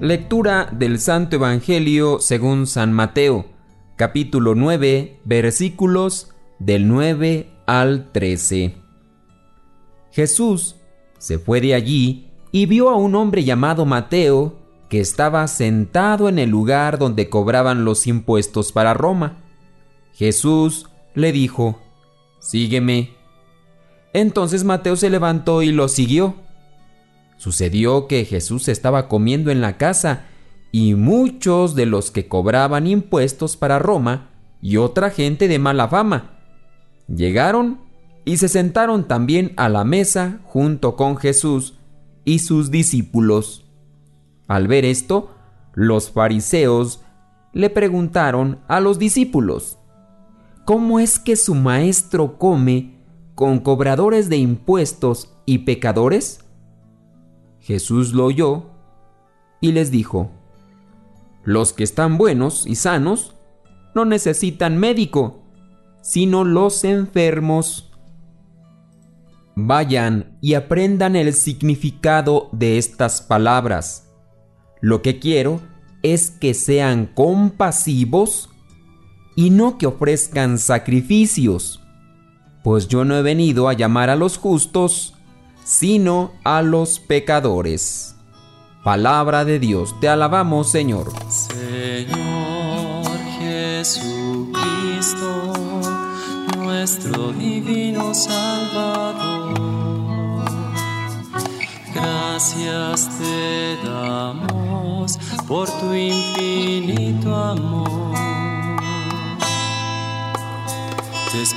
Lectura del Santo Evangelio según San Mateo, capítulo 9, versículos del 9 al 13. Jesús se fue de allí y vio a un hombre llamado Mateo que estaba sentado en el lugar donde cobraban los impuestos para Roma. Jesús le dijo, Sígueme. Entonces Mateo se levantó y lo siguió. Sucedió que Jesús estaba comiendo en la casa y muchos de los que cobraban impuestos para Roma y otra gente de mala fama llegaron y se sentaron también a la mesa junto con Jesús y sus discípulos. Al ver esto, los fariseos le preguntaron a los discípulos, ¿cómo es que su maestro come con cobradores de impuestos y pecadores? Jesús lo oyó y les dijo, Los que están buenos y sanos no necesitan médico, sino los enfermos. Vayan y aprendan el significado de estas palabras. Lo que quiero es que sean compasivos y no que ofrezcan sacrificios, pues yo no he venido a llamar a los justos, sino a los pecadores. Palabra de Dios, te alabamos Señor. Señor Jesucristo, nuestro divino Salvador, gracias te damos por tu infinito amor.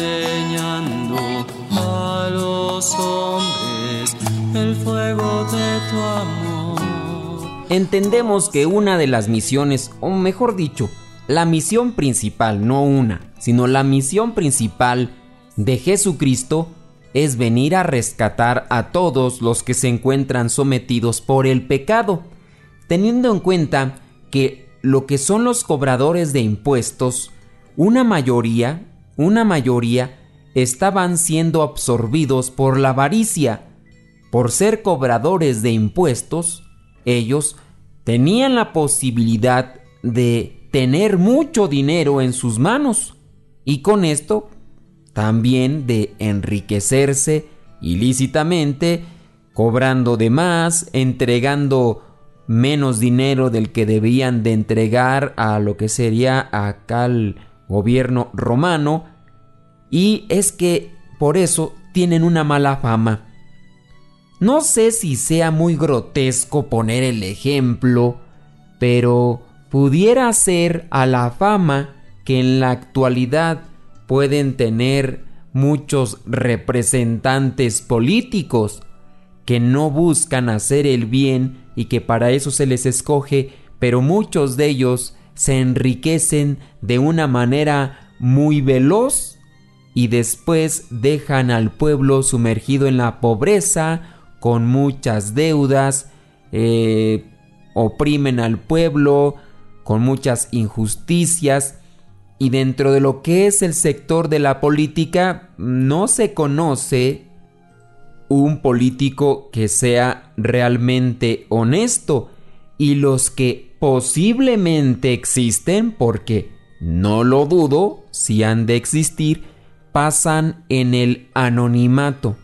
enseñando a los hombres el fuego de tu amor. Entendemos que una de las misiones, o mejor dicho, la misión principal, no una, sino la misión principal de Jesucristo es venir a rescatar a todos los que se encuentran sometidos por el pecado, teniendo en cuenta que lo que son los cobradores de impuestos, una mayoría una mayoría estaban siendo absorbidos por la avaricia. Por ser cobradores de impuestos, ellos tenían la posibilidad de tener mucho dinero en sus manos y con esto también de enriquecerse ilícitamente, cobrando de más, entregando menos dinero del que debían de entregar a lo que sería acá el gobierno romano y es que por eso tienen una mala fama. No sé si sea muy grotesco poner el ejemplo, pero pudiera ser a la fama que en la actualidad pueden tener muchos representantes políticos que no buscan hacer el bien y que para eso se les escoge, pero muchos de ellos se enriquecen de una manera muy veloz y después dejan al pueblo sumergido en la pobreza, con muchas deudas, eh, oprimen al pueblo, con muchas injusticias, y dentro de lo que es el sector de la política no se conoce un político que sea realmente honesto, y los que posiblemente existen porque no lo dudo si han de existir, pasan en el anonimato.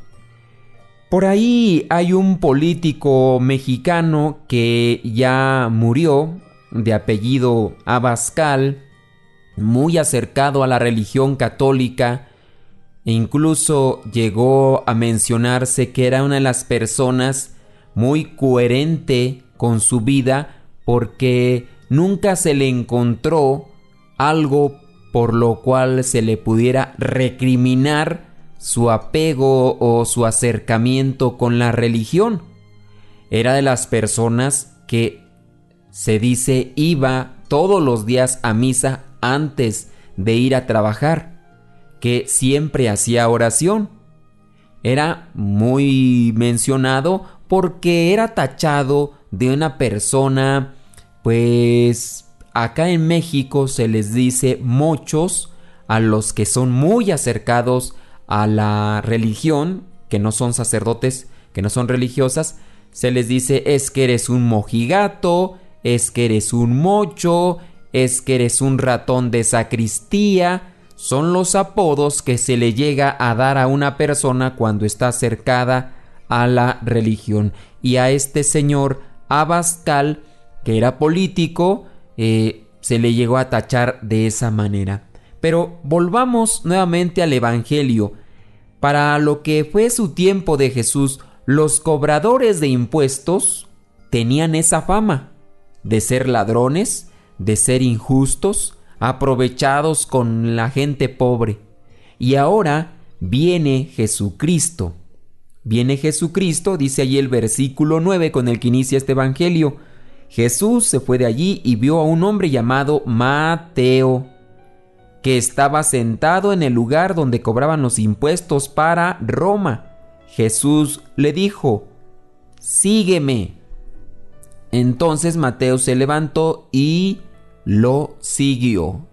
Por ahí hay un político mexicano que ya murió, de apellido Abascal, muy acercado a la religión católica, e incluso llegó a mencionarse que era una de las personas muy coherente con su vida porque nunca se le encontró algo por lo cual se le pudiera recriminar su apego o su acercamiento con la religión. Era de las personas que se dice iba todos los días a misa antes de ir a trabajar, que siempre hacía oración. Era muy mencionado porque era tachado de una persona, pues acá en México se les dice mochos a los que son muy acercados a la religión, que no son sacerdotes, que no son religiosas, se les dice es que eres un mojigato, es que eres un mocho, es que eres un ratón de sacristía, son los apodos que se le llega a dar a una persona cuando está acercada a la religión. Y a este señor Abascal, que era político, eh, se le llegó a tachar de esa manera. Pero volvamos nuevamente al Evangelio. Para lo que fue su tiempo de Jesús, los cobradores de impuestos tenían esa fama de ser ladrones, de ser injustos, aprovechados con la gente pobre. Y ahora viene Jesucristo. Viene Jesucristo, dice allí el versículo 9 con el que inicia este Evangelio. Jesús se fue de allí y vio a un hombre llamado Mateo que estaba sentado en el lugar donde cobraban los impuestos para Roma. Jesús le dijo, sígueme. Entonces Mateo se levantó y lo siguió.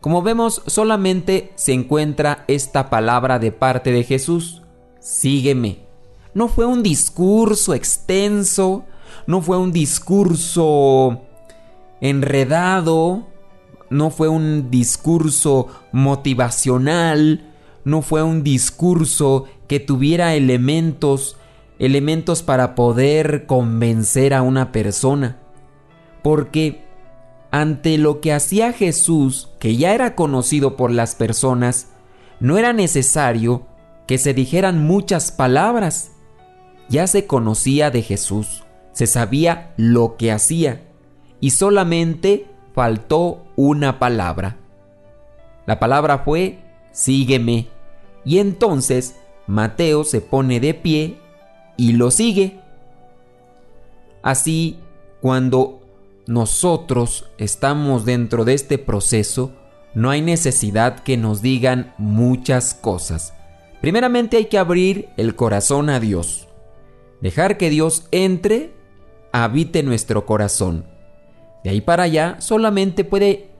Como vemos, solamente se encuentra esta palabra de parte de Jesús, sígueme. No fue un discurso extenso, no fue un discurso enredado, no fue un discurso motivacional, no fue un discurso que tuviera elementos, elementos para poder convencer a una persona. Porque ante lo que hacía Jesús, que ya era conocido por las personas, no era necesario que se dijeran muchas palabras. Ya se conocía de Jesús, se sabía lo que hacía, y solamente faltó una palabra. La palabra fue, sígueme. Y entonces Mateo se pone de pie y lo sigue. Así, cuando nosotros estamos dentro de este proceso, no hay necesidad que nos digan muchas cosas. Primeramente hay que abrir el corazón a Dios. Dejar que Dios entre, habite nuestro corazón. De ahí para allá solamente puede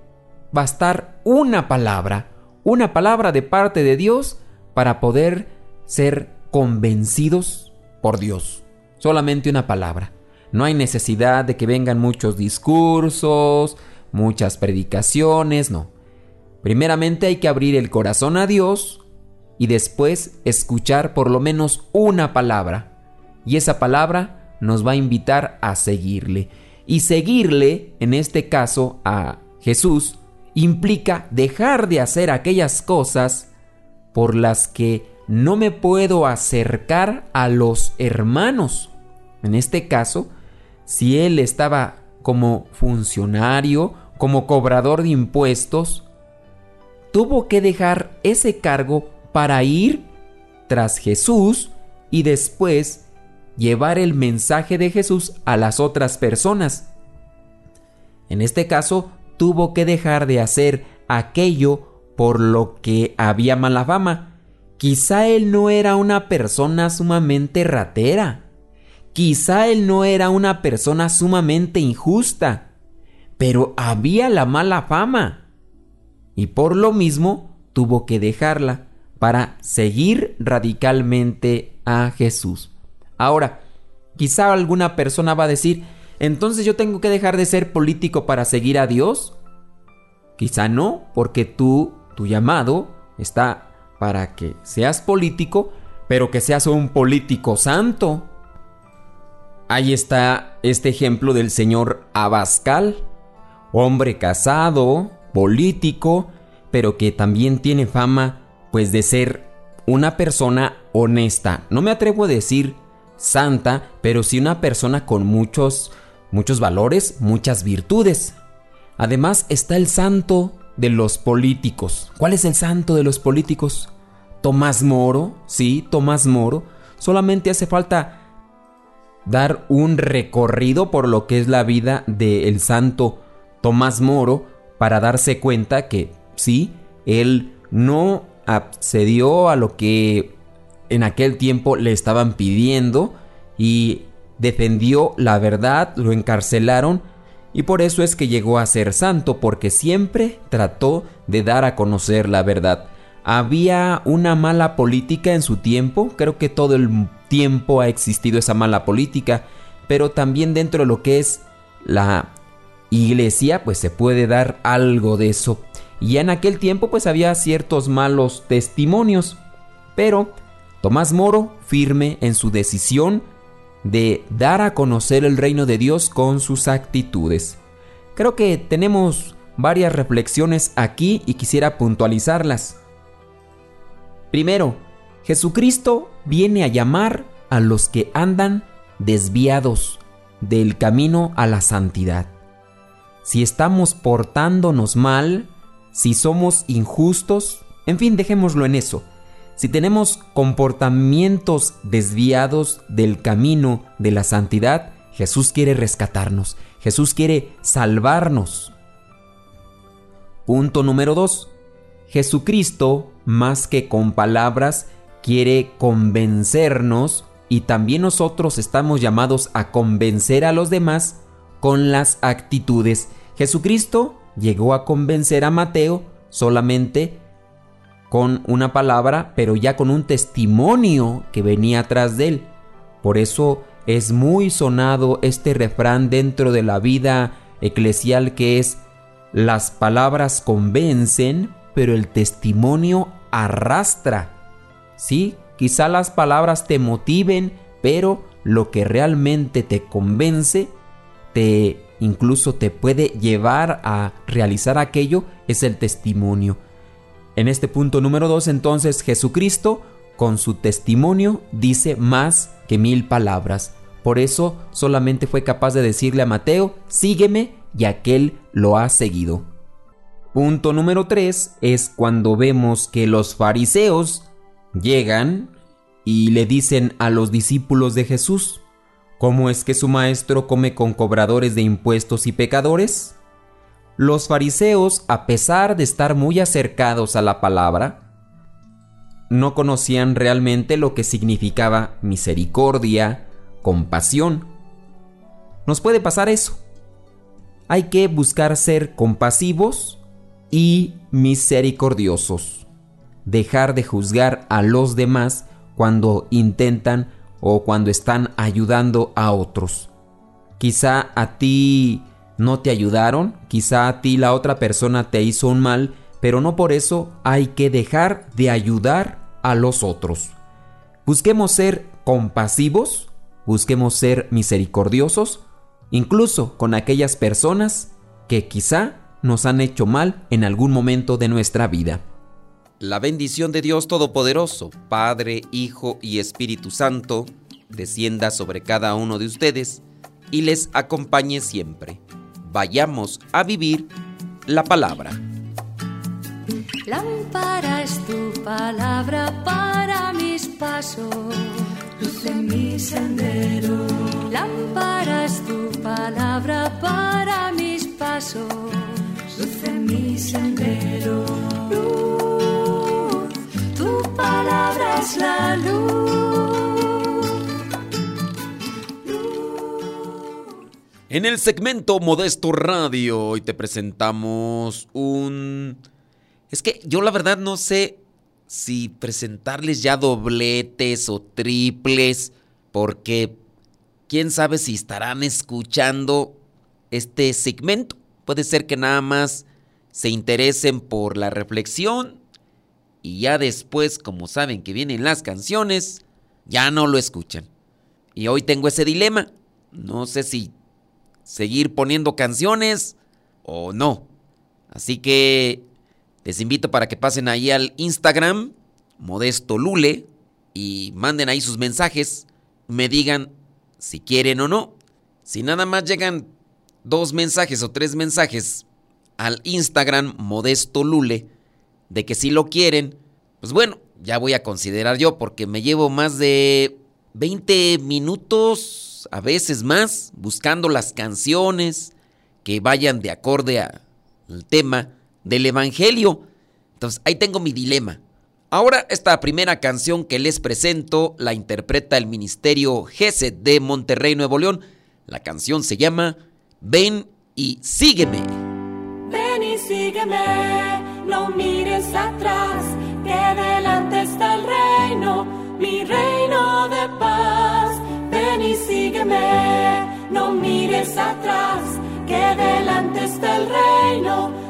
bastar una palabra, una palabra de parte de Dios para poder ser convencidos por Dios. Solamente una palabra. No hay necesidad de que vengan muchos discursos, muchas predicaciones, no. Primeramente hay que abrir el corazón a Dios y después escuchar por lo menos una palabra. Y esa palabra nos va a invitar a seguirle. Y seguirle, en este caso a Jesús, implica dejar de hacer aquellas cosas por las que no me puedo acercar a los hermanos. En este caso, si él estaba como funcionario, como cobrador de impuestos, tuvo que dejar ese cargo para ir tras Jesús y después llevar el mensaje de Jesús a las otras personas. En este caso, tuvo que dejar de hacer aquello por lo que había mala fama. Quizá él no era una persona sumamente ratera. Quizá él no era una persona sumamente injusta. Pero había la mala fama. Y por lo mismo tuvo que dejarla para seguir radicalmente a Jesús. Ahora, quizá alguna persona va a decir, entonces yo tengo que dejar de ser político para seguir a Dios. Quizá no, porque tú, tu llamado está para que seas político, pero que seas un político santo. Ahí está este ejemplo del señor Abascal, hombre casado, político, pero que también tiene fama pues de ser una persona honesta. No me atrevo a decir santa, pero sí una persona con muchos muchos valores, muchas virtudes. Además está el santo de los políticos. ¿Cuál es el santo de los políticos? Tomás Moro, sí, Tomás Moro. Solamente hace falta dar un recorrido por lo que es la vida del santo Tomás Moro para darse cuenta que sí, él no accedió a lo que en aquel tiempo le estaban pidiendo y defendió la verdad, lo encarcelaron y por eso es que llegó a ser santo porque siempre trató de dar a conocer la verdad. Había una mala política en su tiempo, creo que todo el tiempo ha existido esa mala política, pero también dentro de lo que es la iglesia pues se puede dar algo de eso. Y en aquel tiempo pues había ciertos malos testimonios, pero Tomás Moro, firme en su decisión de dar a conocer el reino de Dios con sus actitudes. Creo que tenemos varias reflexiones aquí y quisiera puntualizarlas. Primero, Jesucristo viene a llamar a los que andan desviados del camino a la santidad. Si estamos portándonos mal, si somos injustos, en fin, dejémoslo en eso. Si tenemos comportamientos desviados del camino de la santidad, Jesús quiere rescatarnos, Jesús quiere salvarnos. Punto número 2. Jesucristo, más que con palabras, quiere convencernos y también nosotros estamos llamados a convencer a los demás con las actitudes. Jesucristo llegó a convencer a Mateo solamente con una palabra, pero ya con un testimonio que venía atrás de él. Por eso es muy sonado este refrán dentro de la vida eclesial que es las palabras convencen, pero el testimonio arrastra. Sí, quizá las palabras te motiven, pero lo que realmente te convence, te incluso te puede llevar a realizar aquello es el testimonio. En este punto número 2 entonces Jesucristo con su testimonio dice más que mil palabras. Por eso solamente fue capaz de decirle a Mateo, sígueme, y aquel lo ha seguido. Punto número 3 es cuando vemos que los fariseos llegan y le dicen a los discípulos de Jesús, ¿cómo es que su maestro come con cobradores de impuestos y pecadores? Los fariseos, a pesar de estar muy acercados a la palabra, no conocían realmente lo que significaba misericordia, compasión. Nos puede pasar eso. Hay que buscar ser compasivos y misericordiosos. Dejar de juzgar a los demás cuando intentan o cuando están ayudando a otros. Quizá a ti no te ayudaron, quizá a ti la otra persona te hizo un mal, pero no por eso hay que dejar de ayudar a los otros. Busquemos ser compasivos, busquemos ser misericordiosos, incluso con aquellas personas que quizá nos han hecho mal en algún momento de nuestra vida. La bendición de Dios Todopoderoso, Padre, Hijo y Espíritu Santo, descienda sobre cada uno de ustedes y les acompañe siempre vayamos a vivir la palabra. Lámpara es tu palabra para mis pasos, luz en mi sendero. Lámpara es tu palabra para mis pasos, luz en mi sendero. Luz, tu palabra es la luz En el segmento Modesto Radio hoy te presentamos un... Es que yo la verdad no sé si presentarles ya dobletes o triples, porque quién sabe si estarán escuchando este segmento. Puede ser que nada más se interesen por la reflexión y ya después, como saben que vienen las canciones, ya no lo escuchan. Y hoy tengo ese dilema. No sé si seguir poniendo canciones o no. Así que les invito para que pasen ahí al Instagram, Modesto Lule, y manden ahí sus mensajes. Me digan si quieren o no. Si nada más llegan dos mensajes o tres mensajes al Instagram, Modesto Lule, de que si lo quieren, pues bueno, ya voy a considerar yo, porque me llevo más de 20 minutos, a veces más, buscando las canciones que vayan de acorde al tema del Evangelio. Entonces, ahí tengo mi dilema. Ahora, esta primera canción que les presento la interpreta el Ministerio GESED de Monterrey, Nuevo León. La canción se llama Ven y sígueme. Ven y sígueme, no mires atrás atrás, que delante está el reino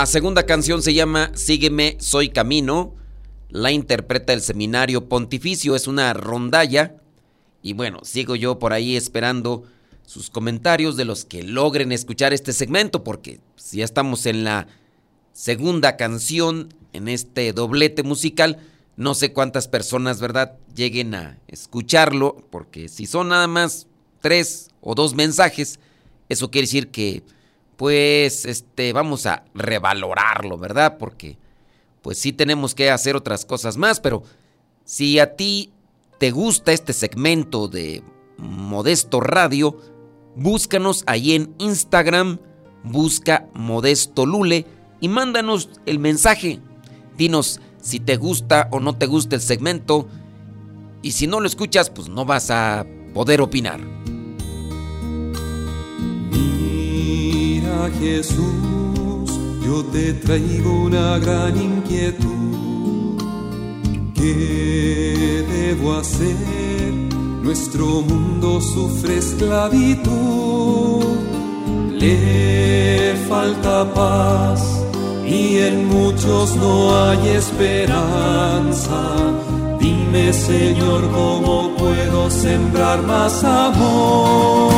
La segunda canción se llama Sígueme, soy camino. La interpreta el Seminario Pontificio, es una rondalla. Y bueno, sigo yo por ahí esperando sus comentarios de los que logren escuchar este segmento, porque si ya estamos en la segunda canción, en este doblete musical, no sé cuántas personas, ¿verdad?, lleguen a escucharlo, porque si son nada más tres o dos mensajes, eso quiere decir que pues, este, vamos a revalorarlo, ¿verdad? Porque, pues sí tenemos que hacer otras cosas más, pero si a ti te gusta este segmento de Modesto Radio, búscanos ahí en Instagram, busca Modesto Lule y mándanos el mensaje. Dinos si te gusta o no te gusta el segmento. Y si no lo escuchas, pues no vas a poder opinar. Mira Jesús, yo te traigo una gran inquietud. ¿Qué debo hacer? Nuestro mundo sufre esclavitud, le falta paz y en muchos no hay esperanza. Dime Señor, ¿cómo puedo sembrar más amor?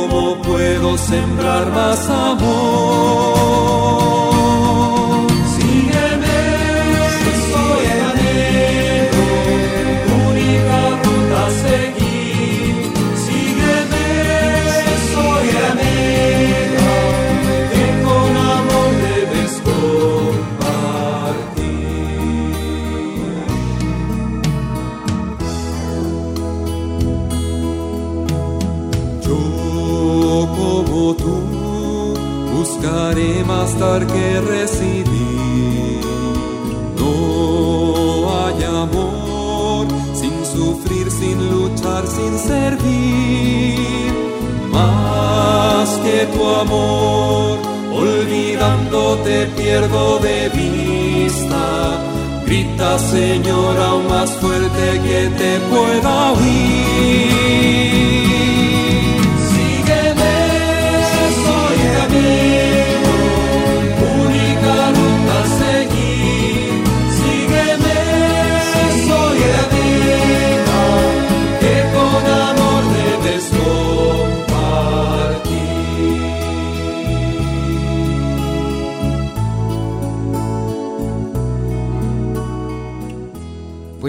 Cómo puedo sembrar más amor. Que recibir. No hay amor sin sufrir, sin luchar, sin servir. Más que tu amor, olvidándote pierdo de vista. Grita Señor aún más fuerte que te pueda oír.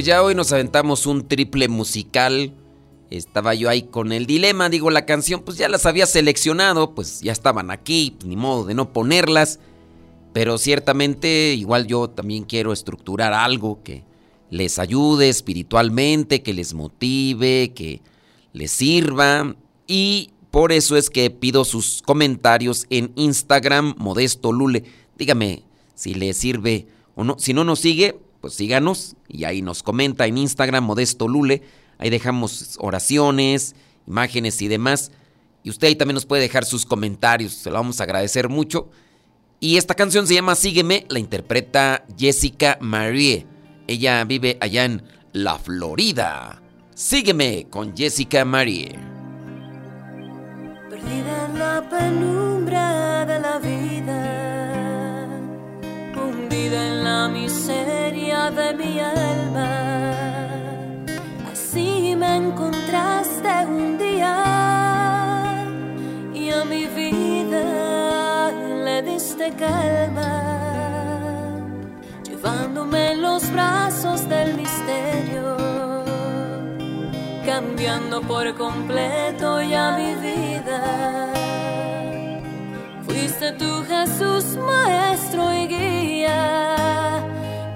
Pues ya hoy nos aventamos un triple musical. Estaba yo ahí con el dilema, digo, la canción pues ya las había seleccionado, pues ya estaban aquí, pues, ni modo de no ponerlas. Pero ciertamente igual yo también quiero estructurar algo que les ayude espiritualmente, que les motive, que les sirva. Y por eso es que pido sus comentarios en Instagram, Modesto Lule. Dígame si le sirve o no. Si no nos sigue, pues síganos y ahí nos comenta en Instagram Modesto Lule. Ahí dejamos oraciones, imágenes y demás. Y usted ahí también nos puede dejar sus comentarios, se lo vamos a agradecer mucho. Y esta canción se llama Sígueme, la interpreta Jessica Marie. Ella vive allá en La Florida. Sígueme con Jessica Marie. Perdida en la penumbra de la vida, hundida en la miseria de mi alma. Así me encontraste un día y a mi vida le diste calma, llevándome en los brazos del misterio, cambiando por completo ya mi vida. Fuiste tú Jesús, maestro y guía.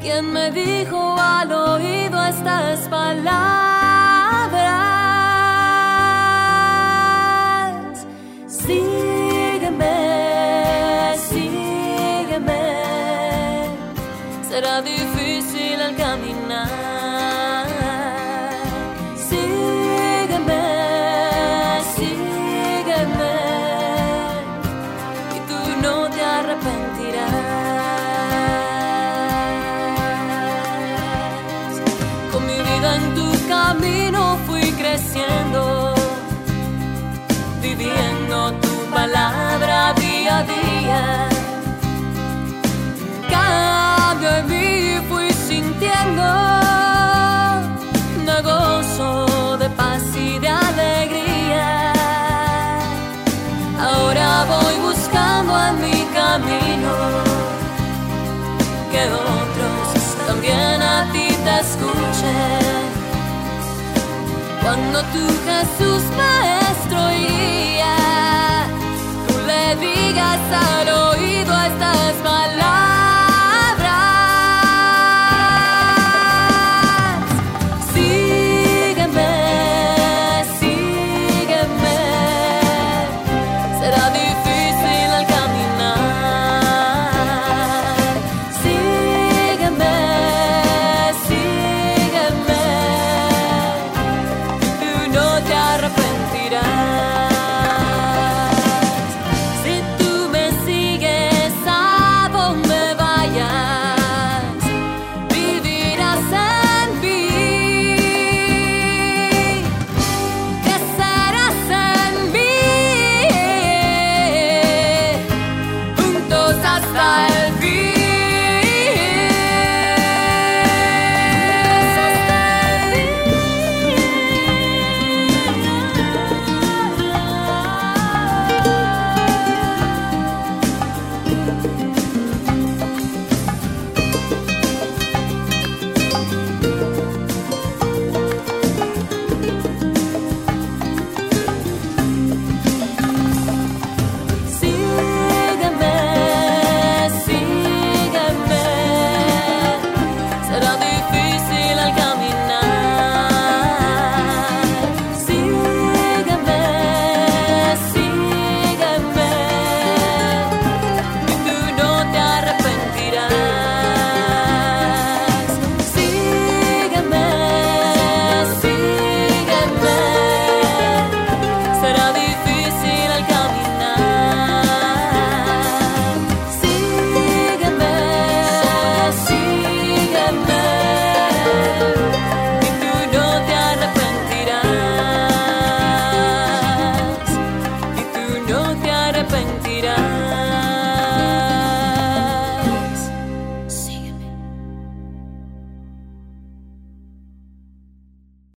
Quién me dijo al oído estas palabras. tú Jesús maestro y tú le digas a los